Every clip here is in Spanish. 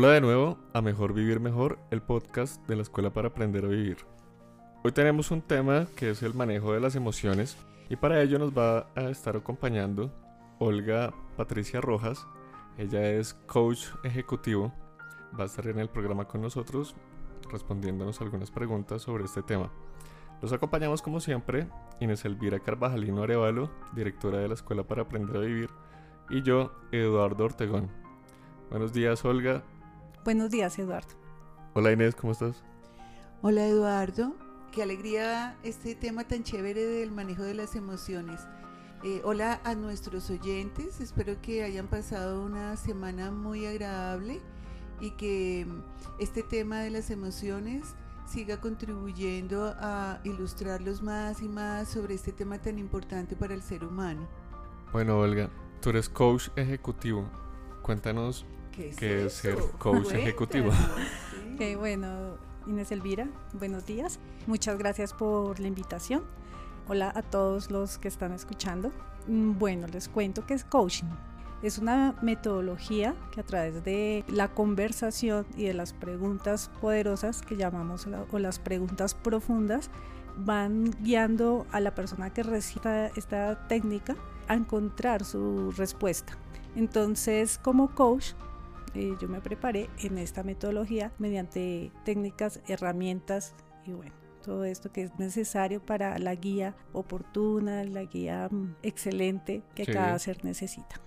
Hola de nuevo a Mejor Vivir Mejor, el podcast de la Escuela para Aprender a Vivir. Hoy tenemos un tema que es el manejo de las emociones y para ello nos va a estar acompañando Olga Patricia Rojas. Ella es coach ejecutivo, va a estar en el programa con nosotros respondiéndonos algunas preguntas sobre este tema. Los acompañamos como siempre Inés Elvira Carvajalino Arevalo, directora de la Escuela para Aprender a Vivir, y yo, Eduardo Ortegón. Buenos días, Olga. Buenos días, Eduardo. Hola Inés, ¿cómo estás? Hola Eduardo, qué alegría este tema tan chévere del manejo de las emociones. Eh, hola a nuestros oyentes, espero que hayan pasado una semana muy agradable y que mm, este tema de las emociones siga contribuyendo a ilustrarlos más y más sobre este tema tan importante para el ser humano. Bueno, Olga, tú eres coach ejecutivo. Cuéntanos ¿Qué es, ser coach ejecutivo? Sí. bueno, Inés Elvira, buenos días. Muchas gracias por la invitación. Hola a todos los que están escuchando. Mm, bueno, les cuento que es coaching. Es una metodología que a través de la conversación y de las preguntas poderosas que llamamos o las preguntas profundas van guiando a la persona que recita esta técnica a encontrar su respuesta. Entonces, como coach, eh, yo me preparé en esta metodología mediante técnicas, herramientas y bueno, todo esto que es necesario para la guía oportuna, la guía mm, excelente que cada ser necesita.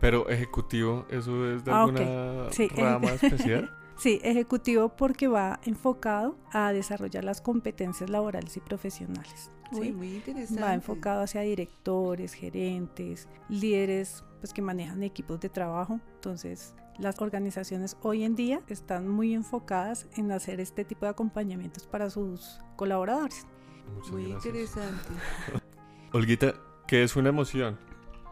Pero ejecutivo, ¿eso es de ah, alguna rama especial? Sí, ejecutivo porque va enfocado a desarrollar las competencias laborales y profesionales. muy interesante. Va enfocado hacia directores, gerentes, líderes pues que manejan equipos de trabajo. Entonces, las organizaciones hoy en día están muy enfocadas en hacer este tipo de acompañamientos para sus colaboradores. muy interesante. Olguita, ¿qué es una emoción?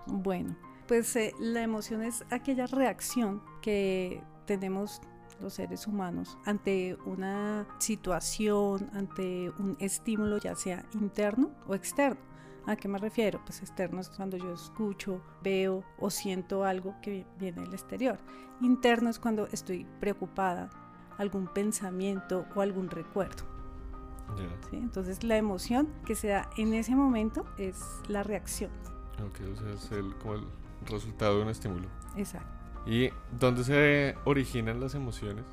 Bueno, pues eh, la emoción es aquella reacción que tenemos los seres humanos ante una situación, ante un estímulo, ya sea interno o externo. ¿A qué me refiero? Pues externo es cuando yo escucho, veo o siento algo que viene del exterior. Interno es cuando estoy preocupada, algún pensamiento o algún recuerdo. Entonces la emoción que se da en ese momento es la reacción. Ok, o sea, es el, como el resultado de un estímulo. Exacto. ¿Y dónde se originan las emociones?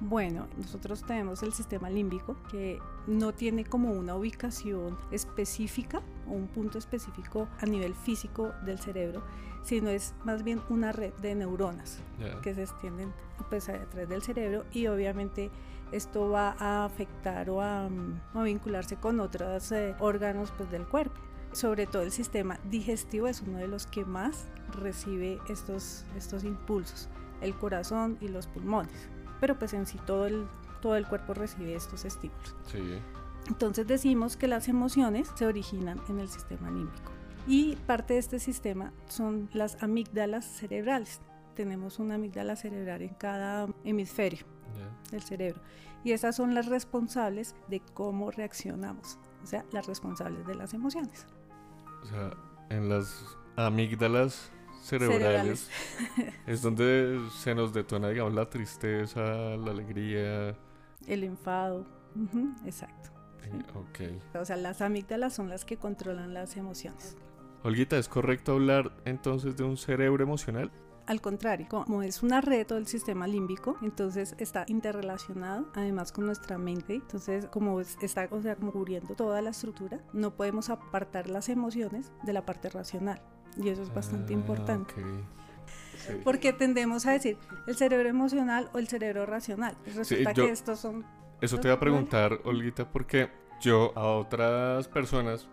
Bueno, nosotros tenemos el sistema límbico que no tiene como una ubicación específica o un punto específico a nivel físico del cerebro, sino es más bien una red de neuronas que se extienden pues, a través del cerebro y obviamente esto va a afectar o a, mm, vincularse con otros eh, órganos pues, del cuerpo. Sobre todo el sistema digestivo es uno de los que más recibe estos, estos impulsos, el corazón y los pulmones pero pues en sí todo el, todo el cuerpo recibe estos estímulos. Entonces decimos que las emociones se originan en el sistema límbico y parte de este sistema son las amígdalas cerebrales. Tenemos una amígdala cerebral en cada hemisferio del cerebro y esas son las responsables de cómo reaccionamos, o sea, las responsables de las emociones. O sea, en las amígdalas cerebrales, es donde se nos detona, digamos, la tristeza, la alegría. El enfado, exacto. O sea, las amígdalas son las que controlan las emociones. Olguita, ¿es correcto hablar entonces de un cerebro emocional? Al contrario, como es una red del sistema límbico, entonces está interrelacionado además con nuestra mente. Entonces, como está o sea, como cubriendo toda la estructura, no podemos apartar las emociones de la parte racional. Y eso es bastante ah, importante. Porque tendemos a decir el cerebro emocional o el cerebro racional. Resulta que estos son... Eso te iba a preguntar, Olguita, porque yo a otras personas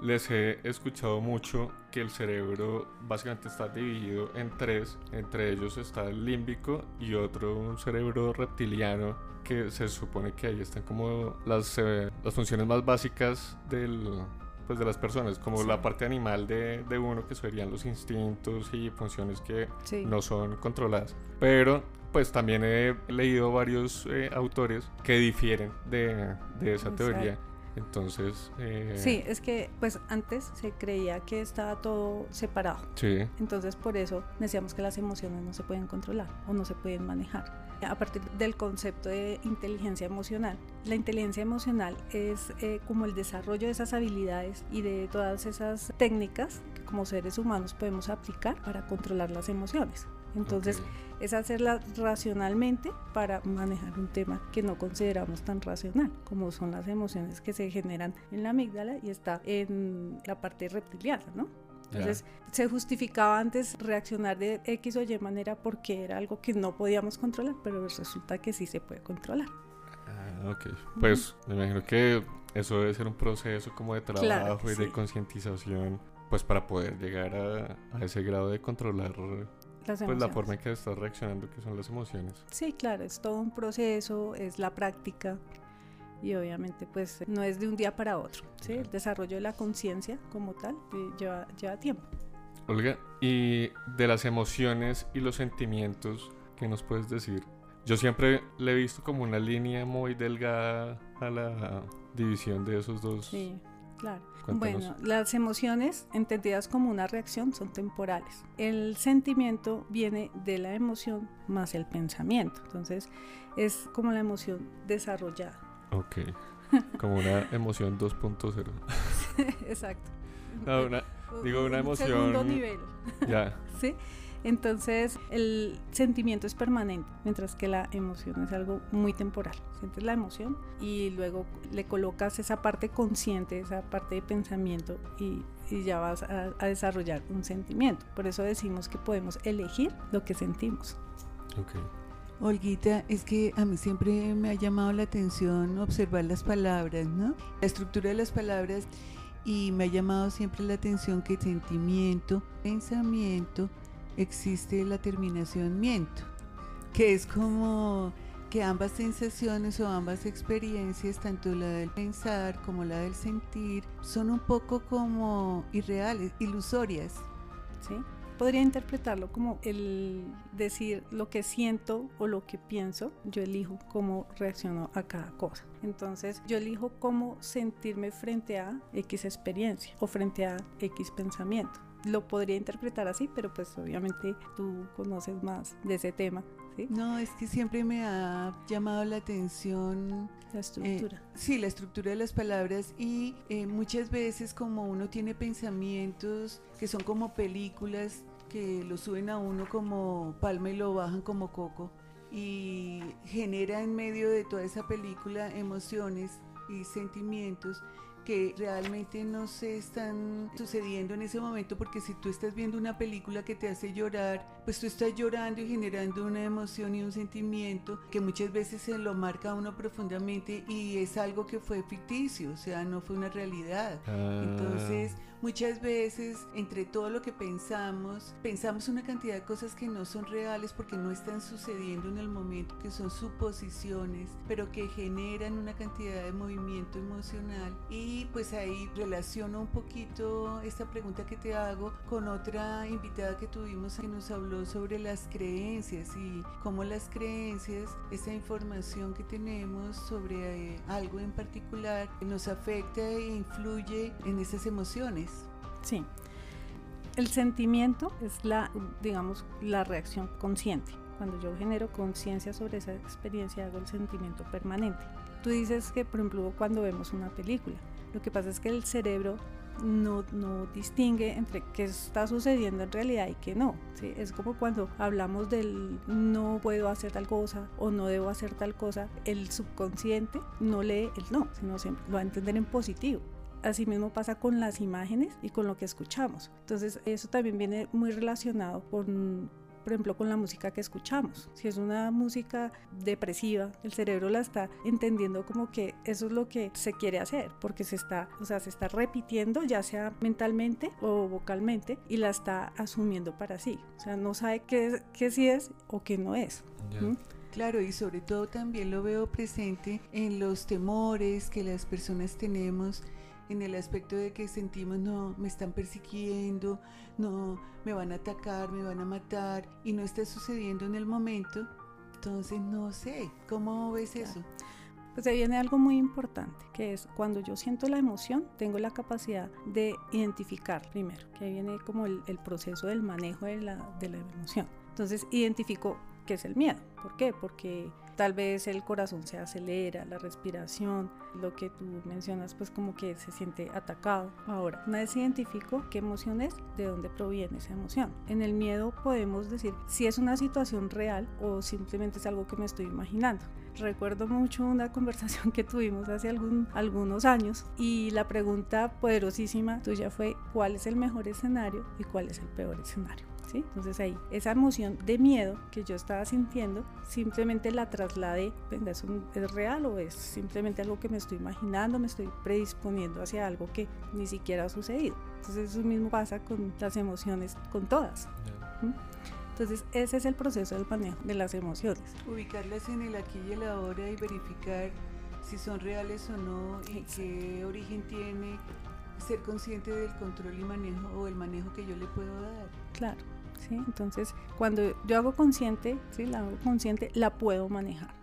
les he escuchado mucho que el cerebro básicamente está dividido en tres. Entre ellos está el límbico y otro un cerebro reptiliano que se supone que ahí están como las, eh, las funciones más básicas del, pues, de las personas, como la parte animal de, de, uno, que serían los instintos y funciones que no son controladas. Pero pues también he leído varios eh, autores que difieren de, de esa teoría Entonces... Eh, sí, es que pues antes se creía que estaba todo separado. Sí. Entonces por eso decíamos que las emociones no se pueden controlar o no se pueden manejar a partir del concepto de inteligencia emocional. La inteligencia emocional es eh, como el desarrollo de esas habilidades y de todas esas técnicas que como seres humanos podemos aplicar para controlar las emociones. Entonces es hacerla racionalmente para manejar un tema que no consideramos tan racional, como son las emociones que se generan en la amígdala y está en la parte reptiliana, ¿no? Entonces se justificaba antes reaccionar de X o Y manera porque era algo que no podíamos controlar, pero resulta que sí se puede controlar. Ah, ok. Pues me imagino que eso debe ser un proceso como de trabajo y de concientización, pues para poder llegar a, ese grado de controlar pues la forma en que estás reaccionando, que son las emociones. Sí, claro, es todo un proceso, es la práctica y obviamente pues no es de un día para otro. ¿sí? El desarrollo de la conciencia como tal eh, lleva, lleva tiempo. Olga, y de las emociones y los sentimientos, ¿qué nos puedes decir? Yo siempre le he visto como una línea muy delgada a la división de esos dos. Sí, claro. Bueno, las emociones, entendidas como una reacción, son temporales. El sentimiento viene de la emoción más el pensamiento. Entonces, es como la emoción desarrollada. Ok. Como una emoción 2.0. Exacto. digo, una emoción. Segundo nivel. Ya. sí. Entonces, el sentimiento es permanente, mientras que la emoción es algo muy temporal. Sientes la emoción y luego le colocas esa parte consciente, esa parte de pensamiento y, y ya vas a, a, desarrollar un sentimiento. Por eso decimos que podemos elegir lo que sentimos. Okay. Olguita, es que a mí siempre me ha llamado la atención observar las palabras, ¿no? La estructura de las palabras y me ha llamado siempre la atención que sentimiento, pensamiento, existe la terminación miento, que es como que ambas sensaciones o ambas experiencias, tanto la del pensar como la del sentir, son un poco como irreales, ilusorias. ¿Sí? Podría interpretarlo como el decir lo que siento o lo que pienso, yo elijo cómo reacciono a cada cosa. Entonces yo elijo cómo sentirme frente a X experiencia o frente a X pensamiento. Lo podría interpretar así, pero pues obviamente tú conoces más de ese tema. ¿sí? No, es que siempre me ha llamado la atención la estructura. Eh, sí, la estructura de las palabras y eh, muchas veces como uno tiene pensamientos que son como películas que lo suben a uno como palma y lo bajan como coco y genera en medio de toda esa película emociones y sentimientos que realmente no se están sucediendo en ese momento porque si tú estás viendo una película que te hace llorar, pues tú estás llorando y generando una emoción y un sentimiento que muchas veces se lo marca a uno profundamente y es algo que fue ficticio, o sea, no fue una realidad. Ah. Entonces, Muchas veces, entre todo lo que pensamos, pensamos una cantidad de cosas que no son reales porque no están sucediendo en el momento, que son suposiciones, pero que generan una cantidad de movimiento emocional. Y pues ahí relaciono un poquito esta pregunta que te hago con otra invitada que tuvimos que nos habló sobre las creencias y cómo las creencias, esa información que tenemos sobre eh, algo en particular, nos afecta e influye en esas emociones. Sí. El sentimiento es la, digamos, la reacción consciente. Cuando yo genero conciencia sobre esa experiencia, hago el sentimiento permanente. Tú dices que, por ejemplo, cuando vemos una película, lo que pasa es que el cerebro no, no, distingue entre qué está sucediendo en realidad y qué no. ¿sí? Es como cuando hablamos del no puedo hacer tal cosa o no debo hacer tal cosa, el subconsciente no lee el no, sino siempre lo va a entender en positivo. Asimismo pasa con las imágenes y con lo que escuchamos. Entonces eso también viene muy relacionado con, por ejemplo, con la música que escuchamos. Si es una música depresiva, el cerebro la está entendiendo como que eso es lo que se quiere hacer, porque se está, o sea, se está repitiendo, ya sea mentalmente o vocalmente, y la está asumiendo para sí. O sea, no sabe qué, qué sí es o qué no es. Claro, y sobre todo también lo veo presente en los temores que las personas tenemos en el aspecto de que sentimos, no, me están persiguiendo, no, me van a atacar, me van a matar, y no está sucediendo en el momento, entonces no sé, ¿cómo ves eso? Pues ahí viene algo muy importante, que es cuando yo siento la emoción, tengo la capacidad de identificar primero, que ahí viene como el, el proceso del manejo de la, de la emoción. Entonces identifico qué es el miedo. ¿Por qué? Porque tal vez el corazón se acelera, la respiración, lo que tú mencionas, pues como que se siente atacado. Ahora, una vez identifico qué emoción es, de dónde proviene esa emoción. En el miedo podemos decir si es una situación real o simplemente es algo que me estoy imaginando. Recuerdo mucho una conversación que tuvimos hace algunos años y la pregunta poderosísima tuya fue ¿cuál es el mejor escenario y cuál es el peor escenario? Entonces ahí, esa emoción de miedo que yo estaba sintiendo, simplemente la trasladé, venga, ¿es, ¿es real o es simplemente algo que me estoy imaginando, me estoy predisponiendo hacia algo que ni siquiera ha sucedido? Entonces eso mismo pasa con las emociones, con todas. Entonces, ese es el proceso del manejo de las emociones. Ubicarlas en el aquí y el ahora y verificar si son reales o no y qué origen tiene, ser consciente del control y manejo o el manejo que yo le puedo dar. Claro. ¿Sí? Entonces, cuando yo hago consciente, ¿sí? la hago consciente, la puedo manejar.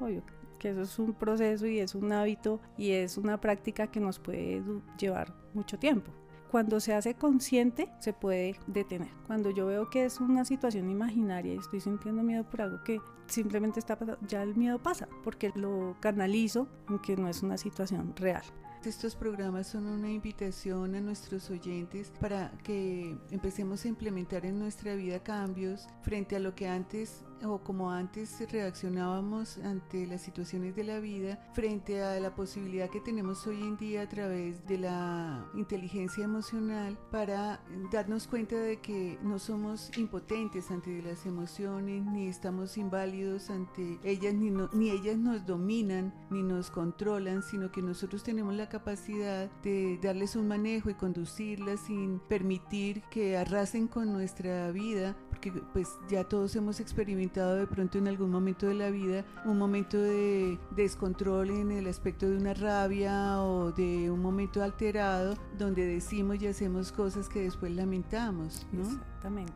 Obvio que eso es un proceso y es un hábito y es una práctica que nos puede llevar mucho tiempo. Cuando se hace consciente, se puede detener. Cuando yo veo que es una situación imaginaria y estoy sintiendo miedo por algo que simplemente está pasando, ya el miedo pasa, porque lo canalizo aunque no es una situación real. Estos programas son una invitación a nuestros oyentes para que empecemos a implementar en nuestra vida cambios frente a lo que antes o como antes reaccionábamos ante las situaciones de la vida, frente a la posibilidad que tenemos hoy en día a través de la inteligencia emocional para darnos cuenta de que no somos impotentes ante las emociones, ni estamos inválidos ante ellas, ni, ni ellas nos dominan, ni nos controlan, sino que nosotros tenemos la capacidad de darles un manejo y conducirlas sin permitir que arrasen con nuestra vida, porque pues ya todos hemos experimentado de pronto en algún momento de la vida un momento de descontrol en el aspecto de una rabia o de un momento alterado donde decimos y hacemos cosas que después lamentamos, ¿no? Exactamente.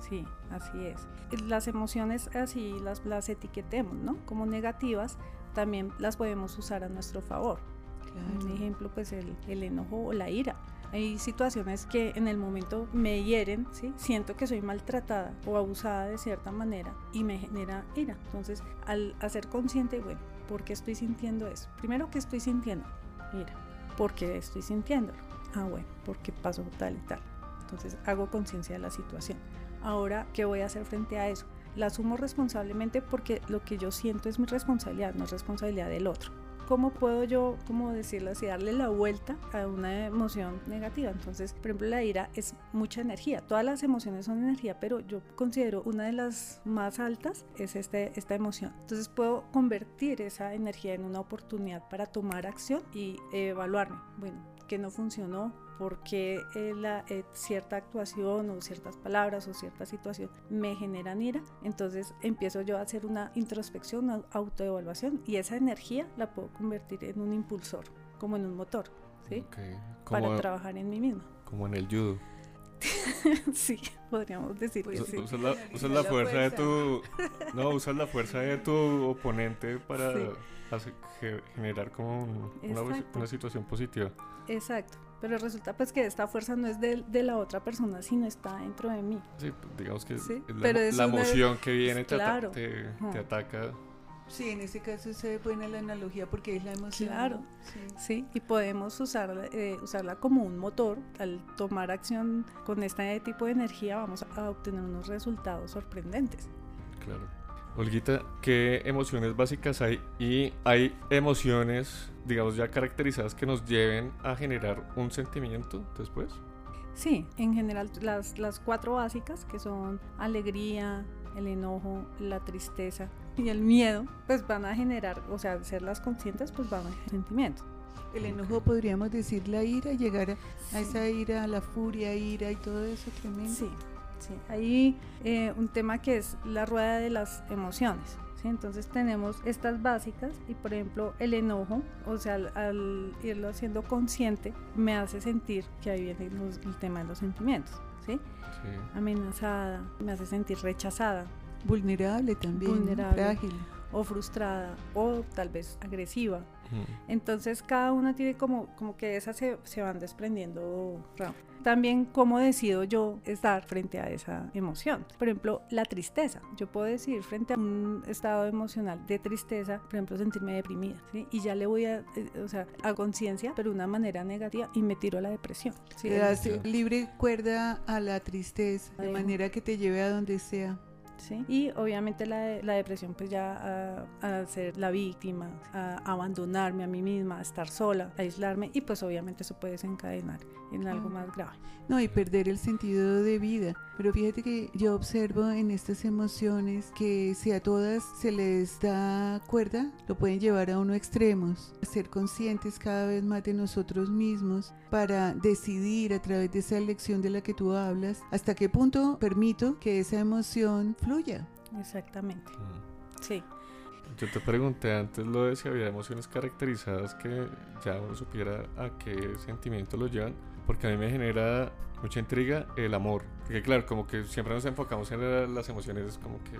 Sí, así es. Las emociones así las, las etiquetemos, ¿no? Como negativas, también las podemos usar a nuestro favor. Un ejemplo, pues el, el enojo o la ira hay situaciones que en el momento me hieren, ¿sí? siento que soy maltratada o abusada de cierta manera y me genera ira. Entonces, al hacer consciente, bueno, ¿por qué estoy sintiendo eso? Primero, ¿qué estoy sintiendo? Ira. ¿Por qué estoy sintiéndolo? Ah, bueno, porque pasó tal y tal. Entonces, hago conciencia de la situación. Ahora, ¿qué voy a hacer frente a eso? La asumo responsablemente porque lo que yo siento es mi responsabilidad, no es responsabilidad del otro. ¿Cómo puedo yo, como decirlo así, darle la vuelta a una emoción negativa? Entonces, por ejemplo, la ira es mucha energía. Todas las emociones son energía, pero yo considero una de las más altas es este, esta emoción. Entonces, puedo convertir esa energía en una oportunidad para tomar acción y evaluarme. Bueno, ¿qué no funcionó? por qué eh, la, eh, cierta actuación o ciertas palabras o cierta situación me generan ira. Entonces empiezo yo a hacer una introspección, una autoevaluación y esa energía la puedo convertir en un impulsor, como en un motor, ¿sí? Para trabajar en mí misma. Como en el judo. sí, podríamos decir que sí. Usas la, la, fuerza, de tu... No, usas la fuerza de tu oponente para generar como una, una situación positiva. Exacto. Pero resulta pues que esta fuerza no es de, de la otra persona, sino está dentro de mí. Sí, digamos que es la, la emoción que viene te, claro. te, te, ataca. Sí, en ese caso se buena la analogía porque es la emoción. Claro, sí, y podemos usarla, eh, usarla como un motor. Al tomar acción con este tipo de energía vamos a obtener unos resultados sorprendentes. Claro. Olguita, ¿qué emociones básicas hay? Y hay emociones, digamos, ya caracterizadas que nos lleven a generar un sentimiento después. Sí, en general las, las cuatro básicas, que son alegría, el enojo, la tristeza y el miedo, pues van a generar, o sea, ser las conscientes, pues van a generar sentimientos. El enojo podríamos decir la ira, llegar a, esa ira, la furia, ira y todo eso tremendo. Sí, Sí, hay eh, un tema que es la rueda de las emociones. ¿sí? Entonces tenemos estas básicas y por ejemplo el enojo, o sea, al, irlo haciendo consciente, me hace sentir que ahí viene el tema de los sentimientos. ¿sí? Amenazada, me hace sentir rechazada. Vulnerable también, frágil. o frustrada o tal vez agresiva. Mm. Entonces cada una tiene como, como que esas se, se van desprendiendo rápido. También cómo decido yo estar frente a esa emoción. Por ejemplo, la tristeza. Yo puedo decir frente a un estado emocional de tristeza, por ejemplo, sentirme deprimida. ¿sí? Y ya le voy a, eh, o sea, a conciencia, pero de una manera negativa y me tiro a la depresión. ¿sí? Le das libre cuerda a la tristeza, de manera que te lleve a donde sea. ¿Sí? Y obviamente la, la depresión pues ya a, a ser la víctima, a abandonarme a mí misma, a estar sola, a aislarme y pues obviamente eso puede desencadenar en algo más grave. No, y perder el sentido de vida. Pero fíjate que yo observo en estas emociones que si a todas se les da cuerda, lo pueden llevar a uno extremos. Ser conscientes cada vez más de nosotros mismos para decidir a través de esa elección de la que tú hablas, hasta qué punto permito que esa emoción fluya. Exactamente, Mm. sí. Yo te pregunté antes lo de si había emociones caracterizadas que ya uno supiera a qué sentimiento lo llevan, porque a mí me genera mucha intriga el amor. Porque claro, como que siempre nos enfocamos en la- las emociones como que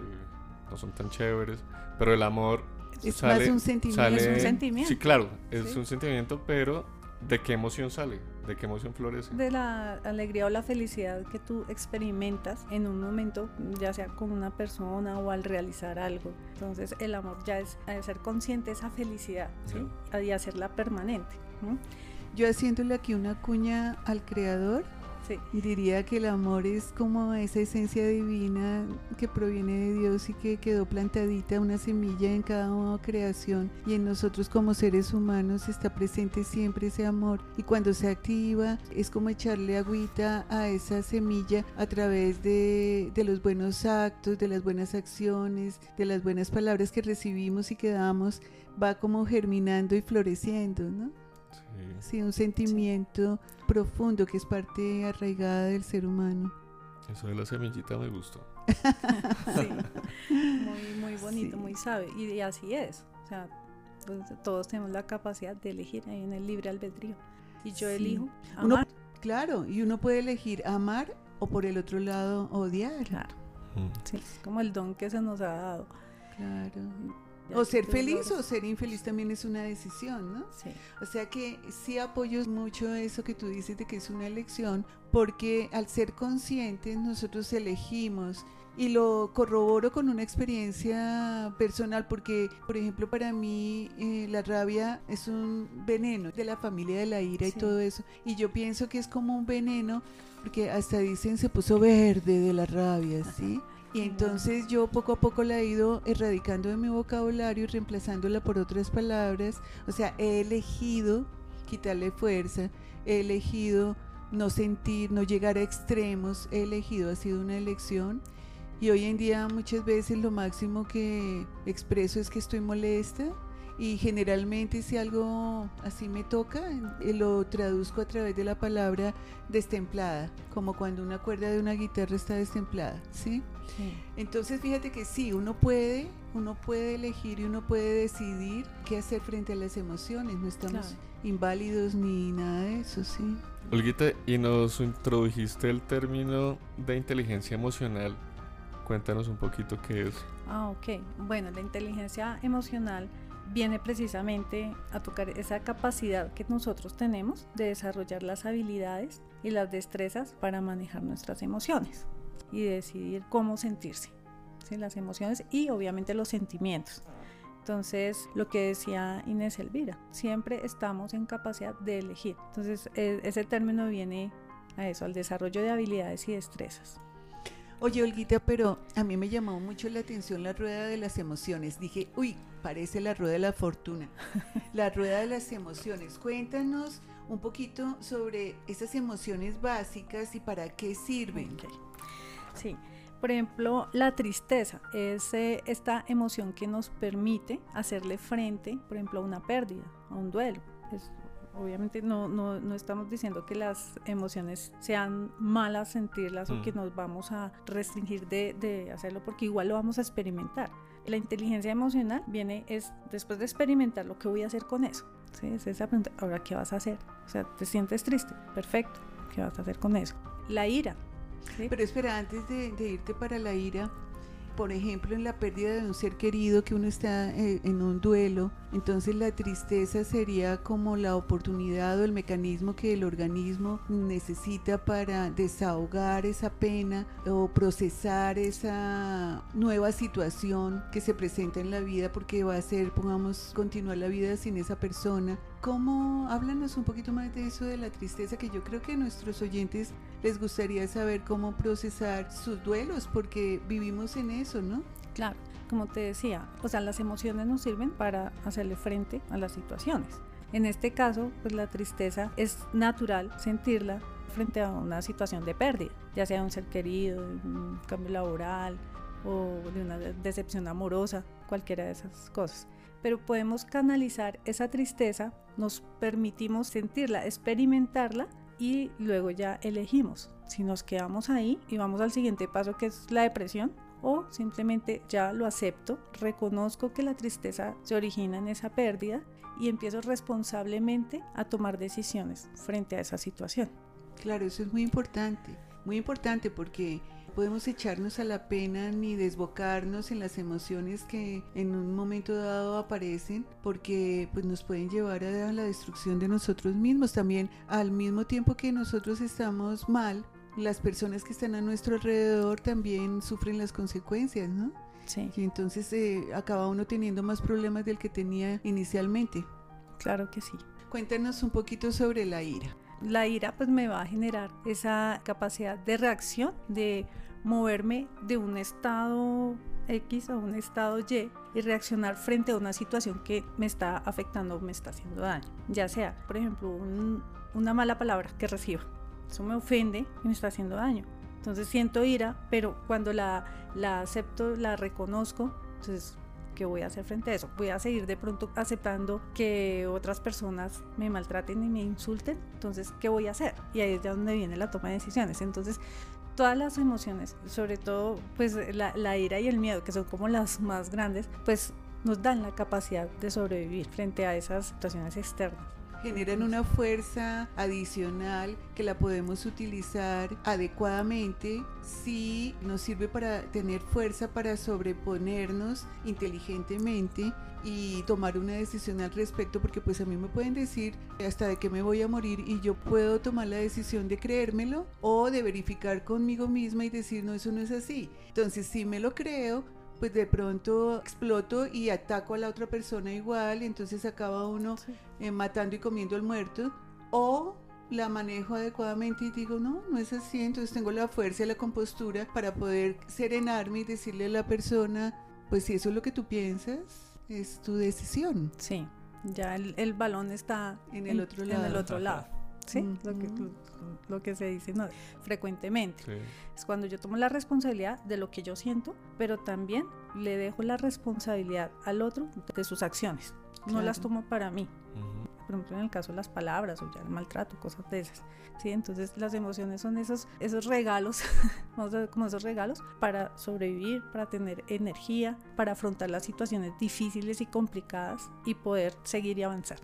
no son tan chéveres, pero el amor Es sale- más un sentimiento. sale- Es un sentimiento. Sí, claro, es Sí. un sentimiento, pero ¿de qué emoción sale? ¿De qué emoción florece? De la alegría o la felicidad que tú experimentas en un momento, ya sea con una persona o al realizar algo. Entonces el amor ya es ser consciente de esa felicidad ¿sí? y hacerla permanente. ¿no? Yo haciéndole aquí una cuña al creador, Sí. Diría que el amor es como esa esencia divina que proviene de Dios y que quedó plantadita una semilla en cada creación y en nosotros como seres humanos está presente siempre ese amor y cuando se activa es como echarle agüita a esa semilla a través de, de los buenos actos, de las buenas acciones, de las buenas palabras que recibimos y que damos, va como germinando y floreciendo, ¿no? Sí, Sí, un sentimiento profundo que es parte arraigada del ser humano. eso de la semillita me gustó. Sí, muy, muy bonito, Sí. muy sabio. Y, y así es. O sea, pues, todos tenemos la capacidad de elegir ahí en el libre albedrío. Y yo Sí. elijo Uno-. Claro, y uno puede elegir amar o por el otro lado odiar. Claro, Mm. sí, es como el don que se nos ha dado. Claro. O ser feliz o ser infeliz también es una decisión, ¿no? Sí, O sea que sí apoyo mucho eso que tú dices de que es una elección, porque al ser conscientes nosotros elegimos y lo corroboro con una experiencia personal, porque por ejemplo para mí eh, la rabia es un veneno de la familia de la ira y todo eso, y yo pienso que es como un veneno, porque hasta dicen se puso verde de la rabia, ¿sí? Y entonces yo poco a poco la he ido erradicando de mi vocabulario y reemplazándola por otras palabras. O sea, he elegido quitarle fuerza, he elegido no sentir, no llegar a extremos, he elegido, ha sido una elección. Y hoy en día muchas veces lo máximo que expreso es que estoy molesta y generalmente si algo así me toca, eh, lo traduzco a través de la palabra destemplada, como cuando una cuerda de una guitarra está destemplada, ¿sí? sí. Entonces fíjate que sí, uno puede, uno puede elegir y uno puede decidir qué hacer frente a las emociones, no estamos Claro. inválidos ni nada de eso, sí. Olguita, y nos introdujiste el término de inteligencia emocional. Cuéntanos un poquito qué es. Ah, ok. Bueno, la inteligencia emocional viene precisamente a tocar esa capacidad que nosotros tenemos de desarrollar las habilidades y las destrezas para manejar nuestras emociones y decidir cómo sentirse, ¿sí? las emociones y obviamente los sentimientos. Entonces, lo que decía Inés Elvira, siempre estamos en capacidad de elegir. Entonces, e- ese término viene a eso, al desarrollo de habilidades y destrezas. Oye, Olguita, pero a mí me llamó mucho la atención la rueda de las emociones. Dije, uy, parece la rueda de la fortuna. La rueda de las emociones. Cuéntanos un poquito sobre esas emociones básicas y para qué sirven. Sí, por ejemplo, la tristeza es eh, esta emoción que nos permite hacerle frente, por ejemplo, a una pérdida, a un duelo. Obviamente no, no, no estamos diciendo que las emociones sean malas sentirlas Mm. o que nos vamos a restringir de, de hacerlo porque igual lo vamos a experimentar. La inteligencia emocional viene es después de experimentar lo que voy a hacer con eso. ¿sí? Es esa pregunta, ahora, ¿qué vas a hacer? O sea, te sientes triste, perfecto, ¿qué vas a hacer con eso? La ira, ¿sí? Pero espera, antes de, de irte para la ira, por ejemplo, en la pérdida de un ser querido que uno está eh, en un duelo, entonces la tristeza sería como la oportunidad o el mecanismo que el organismo necesita para desahogar esa pena o procesar esa nueva situación que se presenta en la vida porque va a ser, pongamos, continuar la vida sin esa persona. ¿Cómo? Háblanos un poquito más de eso de la tristeza que yo creo que a nuestros oyentes les gustaría saber cómo procesar sus duelos porque vivimos en eso, ¿no? Claro, como te decía, o sea, las emociones nos sirven para hacerle frente a las situaciones. En este caso, pues la tristeza es natural sentirla frente a una situación de pérdida, ya sea un ser querido, un cambio laboral o de una decepción amorosa, cualquiera de esas cosas. Pero podemos canalizar esa tristeza, nos permitimos sentirla, experimentarla y luego ya elegimos si nos quedamos ahí y vamos al siguiente paso que es la depresión o simplemente ya lo acepto, reconozco que la tristeza se origina en esa pérdida y empiezo responsablemente a tomar decisiones frente a esa situación. Claro, eso es muy importante, muy importante porque podemos echarnos a la pena ni desbocarnos en las emociones que en un momento dado aparecen porque pues nos pueden llevar a la destrucción de nosotros mismos también al mismo tiempo que nosotros estamos mal las personas que están a nuestro alrededor también sufren las consecuencias ¿no? Sí. y entonces eh, acaba uno teniendo más problemas del que tenía inicialmente Claro que sí. cuéntanos un poquito sobre la ira La ira pues me va a generar esa capacidad de reacción, de moverme de un estado X a un estado Y y reaccionar frente a una situación que me está afectando o me está haciendo daño. Ya sea, por ejemplo, un- una mala palabra que reciba. Eso me ofende y me está haciendo daño. Entonces siento ira, pero cuando la, la acepto, la reconozco, entonces, ¿qué voy a hacer frente a eso? Voy a seguir de pronto aceptando que otras personas me maltraten y me insulten. Entonces, ¿qué voy a hacer? Y ahí es ya donde viene la toma de decisiones. Entonces, todas las emociones, sobre todo pues la, la ira y el miedo, que son como las más grandes, pues nos dan la capacidad de sobrevivir frente a esas situaciones externas. Generan una fuerza adicional que la podemos utilizar adecuadamente si nos sirve para tener fuerza para sobreponernos inteligentemente y tomar una decisión al respecto porque pues a mí me pueden decir hasta de que me voy a morir y yo puedo tomar la decisión de creérmelo o de verificar conmigo misma y decir no eso no es así entonces si me lo creo pues de pronto exploto y ataco a la otra persona igual, y entonces acaba uno eh, matando y comiendo al muerto, o la manejo adecuadamente y digo, no, no es así, entonces tengo la fuerza y la compostura para poder serenarme y decirle a la persona, pues si eso es lo que tú piensas, es tu decisión. Sí, ya el, el balón está En el otro En lado. el otro lado. Sí, lo, que, lo, lo que se dice ¿no? frecuentemente. Sí. Es cuando yo tomo la responsabilidad de lo que yo siento, pero también le dejo la responsabilidad al otro de sus acciones. No las Claro. tomo para mí. Por ejemplo, en el caso de las palabras o ya el maltrato, cosas de esas. ¿sí? Entonces las emociones son esos, esos regalos, vamos a ver como esos regalos para sobrevivir, para tener energía, para afrontar las situaciones difíciles y complicadas y poder seguir y avanzar.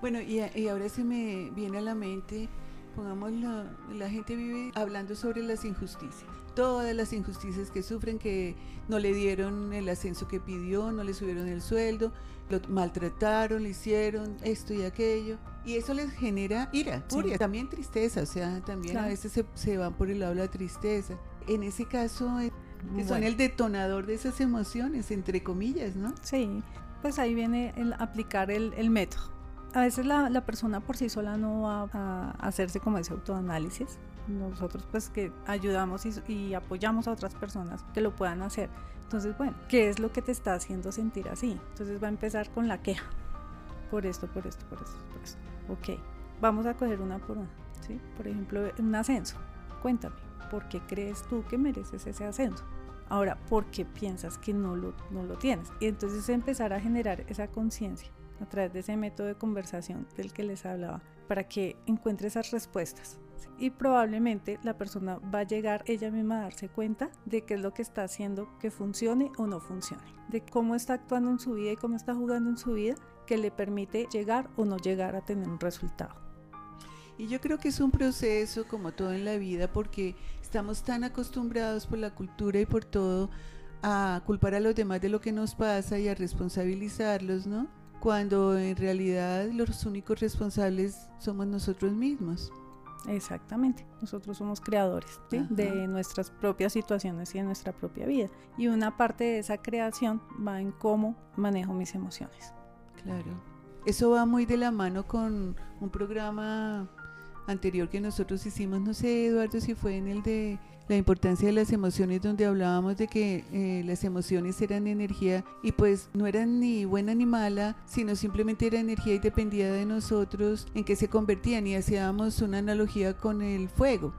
Bueno, y, a- y ahora se me viene a la mente, pongamos, la, la gente vive hablando sobre las injusticias. Todas las injusticias que sufren, que no le dieron el ascenso que pidió, no le subieron el sueldo, lo maltrataron, le hicieron esto y aquello. Y eso les genera ira, Sí. furia, también tristeza, o sea, también a veces se, se van por el lado de la tristeza. En ese caso, eh, que son Bueno. el detonador de esas emociones, entre comillas, ¿no? Sí, pues ahí viene el aplicar el, el método. A veces la, persona por sí sola no va a hacerse como ese autoanálisis. Nosotros pues que ayudamos y, y apoyamos a otras personas que lo puedan hacer. Entonces, bueno, ¿qué es lo que te está haciendo sentir así? Entonces va a empezar con la queja. Por esto, por esto, por esto, por esto. Ok, vamos a coger una por una. ¿sí? Por ejemplo, un ascenso. Cuéntame, ¿por qué crees tú que mereces ese ascenso? Ahora, ¿por qué piensas que no lo, no lo tienes? Y entonces empezar a generar esa conciencia a través de ese método de conversación del que les hablaba, para que encuentre esas respuestas. Y probablemente la persona va a llegar ella misma a darse cuenta de qué es lo que está haciendo que funcione o no funcione, de cómo está actuando en su vida y cómo está jugando en su vida que le permite llegar o no llegar a tener un resultado. Y yo creo que es un proceso como todo en la vida porque estamos tan acostumbrados por la cultura y por todo a culpar a los demás de lo que nos pasa y a responsabilizarlos, ¿no? Cuando en realidad los únicos responsables somos nosotros mismos. Exactamente, nosotros somos creadores de nuestras propias situaciones y de nuestra propia vida. Y una parte de esa creación va en cómo manejo mis emociones. Claro. Eso va muy de la mano con un programa anterior que nosotros hicimos, no sé Eduardo si fue en el de la importancia de las emociones donde hablábamos de que eh, las emociones eran energía y pues no eran ni buena ni mala, sino simplemente era energía y dependía de nosotros en qué se convertían y hacíamos una analogía con el fuego.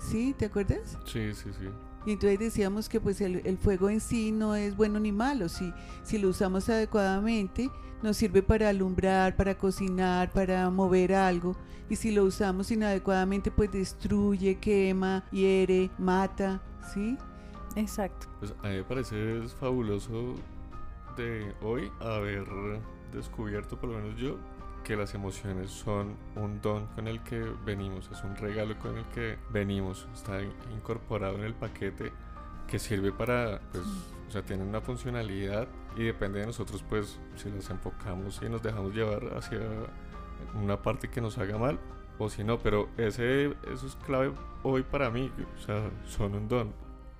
¿Sí? ¿Te acuerdas? Sí, sí, sí. Y entonces decíamos que pues el, el, fuego en sí no es bueno ni malo, si, si lo usamos adecuadamente nos sirve para alumbrar, para cocinar, para mover algo. Y si lo usamos inadecuadamente pues destruye, quema, hiere, mata, ¿sí? Exacto. Pues a mí me parece fabuloso de hoy haber descubierto, por lo menos yo, que las emociones son un don con el que venimos, es un regalo con el que venimos, está incorporado en el paquete que sirve para, pues, o sea, tiene una funcionalidad y depende de nosotros, pues, si las enfocamos y nos dejamos llevar hacia una parte que nos haga mal o si no, pero ese, eso es clave hoy para mí, o sea, son un don.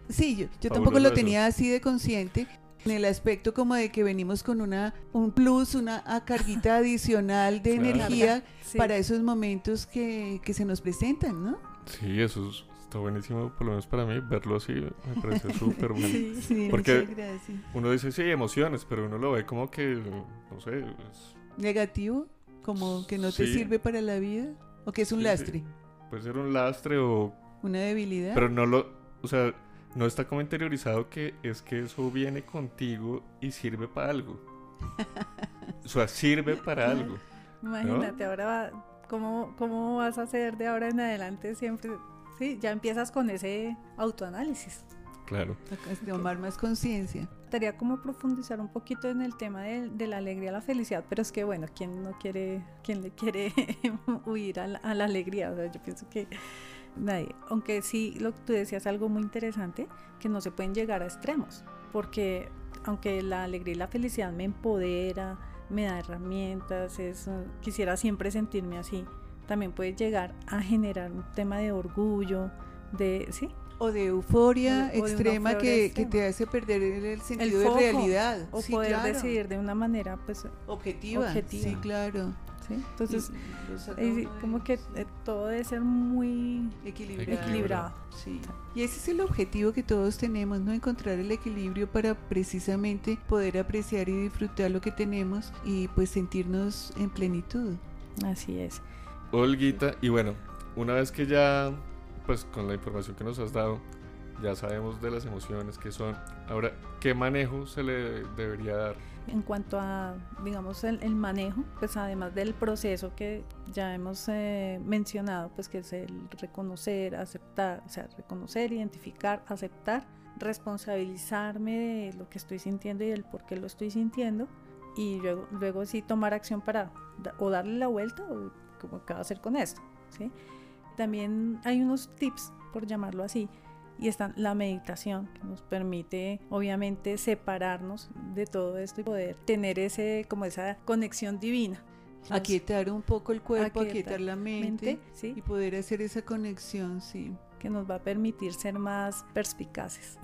Sí, yo, yo tampoco lo tenía así de consciente, en el aspecto como de que venimos con una un plus, una carguita adicional de energía para esos momentos que, que, se nos presentan, ¿no? Sí, eso está buenísimo, por lo menos para mí, verlo así me parece súper bueno. Sí, sí, Porque uno dice, sí, emociones, pero uno lo ve como que, no sé... Es... Negativo, como que no te sirve para la vida, o que es un lastre. Puede ser un lastre o... Una debilidad. Pero no lo, o sea no está como interiorizado que es que eso viene contigo y sirve para algo. o sea, sirve para algo. Imagínate, ahora va, ¿cómo, ¿cómo vas a hacer de ahora en adelante siempre? Sí, ya empiezas con ese autoanálisis. Claro. Tomar más conciencia. Estaría como profundizar un poquito en el tema de, de, la alegría, la felicidad, pero es que bueno, ¿quién no quiere, quién le quiere huir a la, a la alegría? O sea, yo pienso que nadie. Aunque sí, lo que tú decías algo muy interesante, que no se pueden llegar a extremos, porque aunque la alegría y la felicidad me empodera, me da herramientas, eso, quisiera siempre sentirme así, también puede llegar a generar un tema de orgullo, de, ¿sí? O de euforia extrema que, que, te hace perder el, sentido de realidad. O poder decidir de una manera pues objetiva. objetiva. Sí, claro. Entonces, como que eh, todo debe ser muy equilibrado. Y ese es el objetivo que todos tenemos, ¿no? Encontrar el equilibrio para precisamente poder apreciar y disfrutar lo que tenemos y pues sentirnos en plenitud. Así es. Olguita, y bueno, una vez que ya, pues con la información que nos has dado, ya sabemos de las emociones que son, ahora, ¿qué manejo se le debería dar? En cuanto a, digamos, el, manejo, pues además del proceso que ya hemos eh, mencionado, pues que es el reconocer, aceptar, o sea, reconocer, identificar, aceptar, responsabilizarme de lo que estoy sintiendo y del por qué lo estoy sintiendo, y luego, luego sí tomar acción para o darle la vuelta o como qué va a hacer con esto, ¿sí? También hay unos tips, por llamarlo así, y está la meditación que nos permite obviamente separarnos de todo esto y poder tener ese como esa conexión divina. aquietar un poco el cuerpo, aquietar, la mente, y poder hacer esa conexión, sí. Que nos va a permitir ser más perspicaces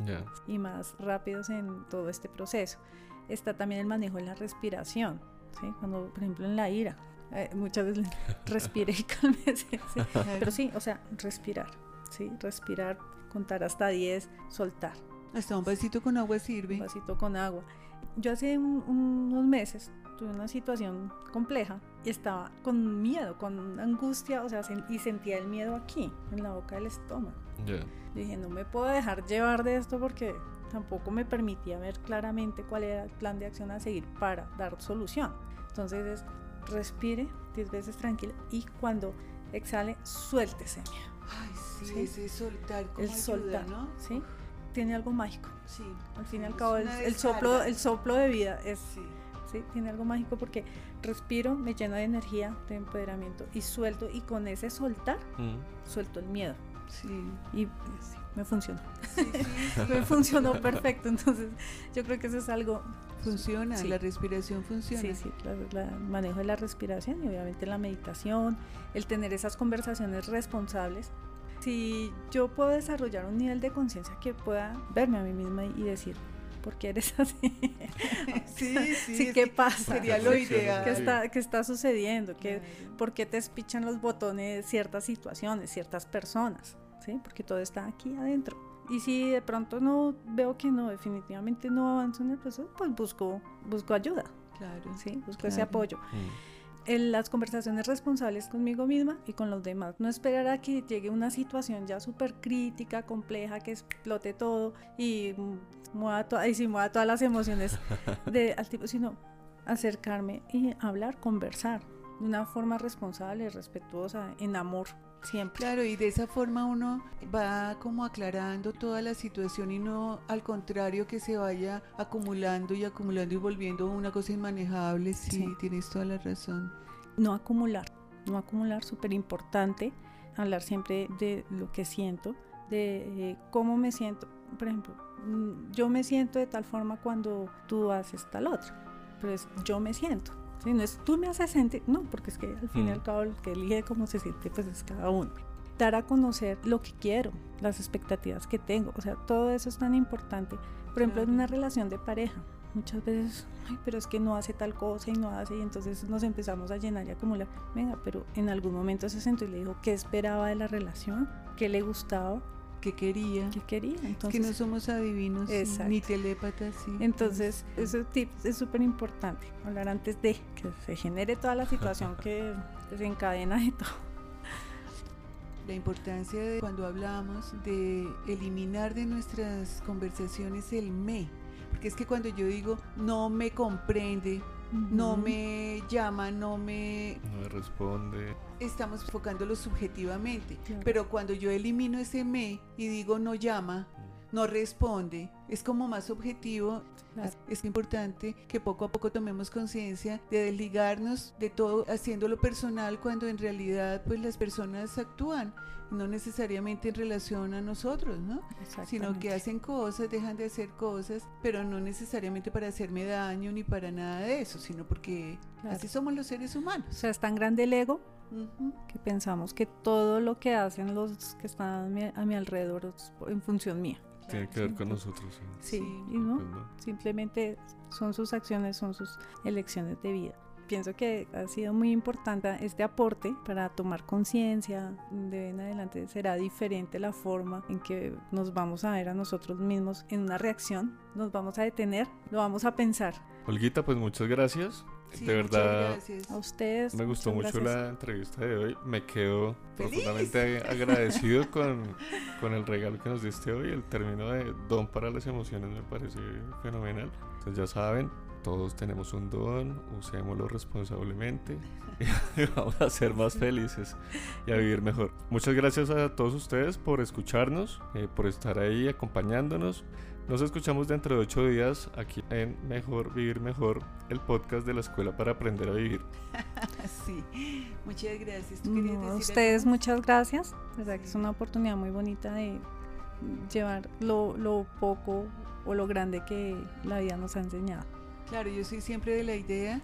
y más rápidos en todo este proceso. Está también el manejo de la respiración, ¿sí? Cuando, por ejemplo, en la ira, eh, muchas veces respire y cálmese. Pero sí, o sea, respirar, ¿sí? Respirar contar hasta 10, soltar. Hasta un vasito con agua sirve. Un vasito con agua. Yo hace unos meses tuve una situación compleja y estaba con miedo, con angustia, o sea, y sentía el miedo aquí, en la boca del estómago. Dije, no me puedo dejar llevar de esto porque tampoco me permitía ver claramente cuál era el plan de acción a seguir para dar solución. Entonces es, respire 10 veces tranquilo y cuando exhale, suéltese miedo. Sí, ese soltar, el soltar, ¿no? Sí, tiene algo mágico. Sí. Al fin y al cabo, el, soplo, el soplo de vida es ¿sí? Tiene algo mágico porque respiro, me lleno de energía, de empoderamiento y suelto y con ese soltar Mm. suelto el miedo Sí. y sí, me funcionó. Sí, sí, me funcionó perfecto, entonces yo creo que eso es algo funciona, Sí. la respiración funciona. Sí, sí, la- la- el manejo de la respiración y obviamente la meditación, el tener esas conversaciones responsables. Si yo puedo desarrollar un nivel de conciencia que pueda verme a mí misma y decir, ¿por qué eres así? Sí, sí, Sí, ¿qué pasa? Sería lo ideal. ¿Qué Sí. está, qué está sucediendo? ¿Qué, Claro. ¿Por qué te espichan los botones ciertas situaciones, ciertas personas? ¿Sí? Porque todo está aquí adentro. Y si de pronto no veo que no, definitivamente no avanzo en el proceso, pues busco, busco ayuda, Claro. ¿sí? Busco ese apoyo. Mm. En las conversaciones responsables conmigo misma y con los demás. No esperar a que llegue una situación ya súper crítica, compleja, que explote todo y mueva, to- y sí, mueva todas las emociones de, al tipo, sino acercarme y hablar, conversar de una forma responsable, respetuosa, en amor, siempre. Claro, y de esa forma uno va como aclarando toda la situación y no al contrario que se vaya acumulando y acumulando y volviendo una cosa inmanejable. Sí, Sí. tienes toda la razón. No acumular, no acumular, súper importante, hablar siempre de lo que siento, de eh, cómo me siento. Por ejemplo, mm, yo me siento de tal forma cuando tú haces tal otra, pero es yo me siento. ¿Sí? No es tú me haces sentir, no, porque es que al fin y al Mm. cabo el que elige cómo se siente, pues es cada uno. Dar a conocer lo que quiero, las expectativas que tengo, o sea, todo eso es tan importante. Por ejemplo, en una relación de pareja, muchas veces, ay, pero es que no hace tal cosa y no hace, y entonces nos empezamos a llenar y acumular. Venga, pero en algún momento se sentó y le dijo qué esperaba de la relación, qué le gustaba, Que quería. qué quería. que no somos adivinos Exacto. ni telépatas. Sí. entonces ese tip es súper importante, hablar antes de que se genere toda la situación que desencadena de todo. la importancia de cuando hablamos de eliminar de nuestras conversaciones el me. Porque es que cuando yo digo no me comprende, no me llama, no me No me responde. estamos enfocándolo subjetivamente. Claro. Pero cuando yo elimino ese me y digo no llama, no responde, es como más objetivo. Claro. Es importante que poco a poco tomemos conciencia de desligarnos de todo haciéndolo personal cuando en realidad pues las personas actúan no necesariamente en relación a nosotros, ¿no? Sino que hacen cosas, dejan de hacer cosas, pero no necesariamente para hacerme daño ni para nada de eso, sino porque Claro. así somos los seres O humanos. sea, es tan grande el ego. Que pensamos que todo lo que hacen los que están a mi, a mi alrededor es en función mía. Tiene que ver con nosotros. sí. Sí, Sí. y no, Pues no. simplemente son sus acciones, son sus elecciones de vida. Pienso que ha sido muy importante este aporte para tomar conciencia. De en adelante será diferente la forma en que nos vamos a ver a nosotros mismos en una reacción. Nos vamos a detener, lo vamos a pensar. Olguita, pues muchas gracias. Sí, de verdad, gracias. A ustedes. me gustó mucho gracias. la entrevista de hoy. Me quedo ¡Feliz! profundamente agradecido con, con el regalo que nos diste hoy. El término de don para las emociones me parece fenomenal. Entonces ya saben, todos tenemos un don, usémoslo responsablemente y vamos a ser más felices y a vivir mejor. Muchas gracias a todos ustedes por escucharnos, eh, por estar ahí acompañándonos. Nos escuchamos dentro de ocho días aquí en Mejor Vivir Mejor, el podcast de la Escuela para Aprender a Vivir. Sí, muchas gracias. ¿Tú No, a decir ustedes algo? muchas gracias. La verdad que es una oportunidad muy bonita de llevar lo, lo poco o lo grande que la vida nos ha enseñado. Claro, yo soy siempre de la idea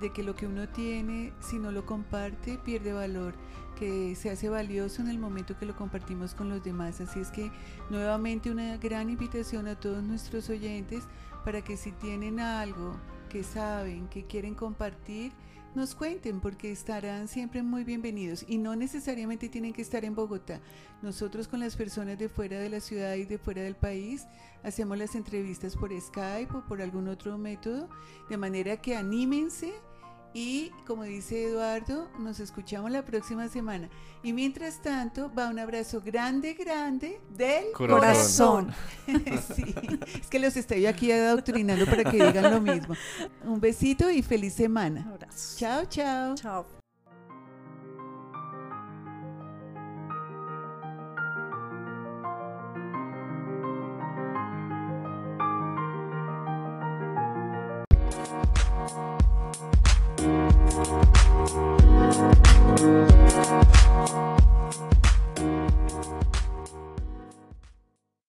de que lo que uno tiene, si no lo comparte, pierde valor, que se hace valioso en el momento que lo compartimos con los demás. Así es que nuevamente una gran invitación a todos nuestros oyentes para que si tienen algo que saben, que quieren compartir, nos cuenten porque estarán siempre muy bienvenidos y no necesariamente tienen que estar en Bogotá. Nosotros con las personas de fuera de la ciudad y de fuera del país hacemos las entrevistas por Skype o por algún otro método, de manera que anímense y como dice Eduardo, nos escuchamos la próxima semana. Y mientras tanto, va un abrazo grande, grande del Corazón. sí, es que los estoy aquí adoctrinando para que digan lo mismo. Un besito y feliz semana. Un abrazo. Chao, chao. Chao.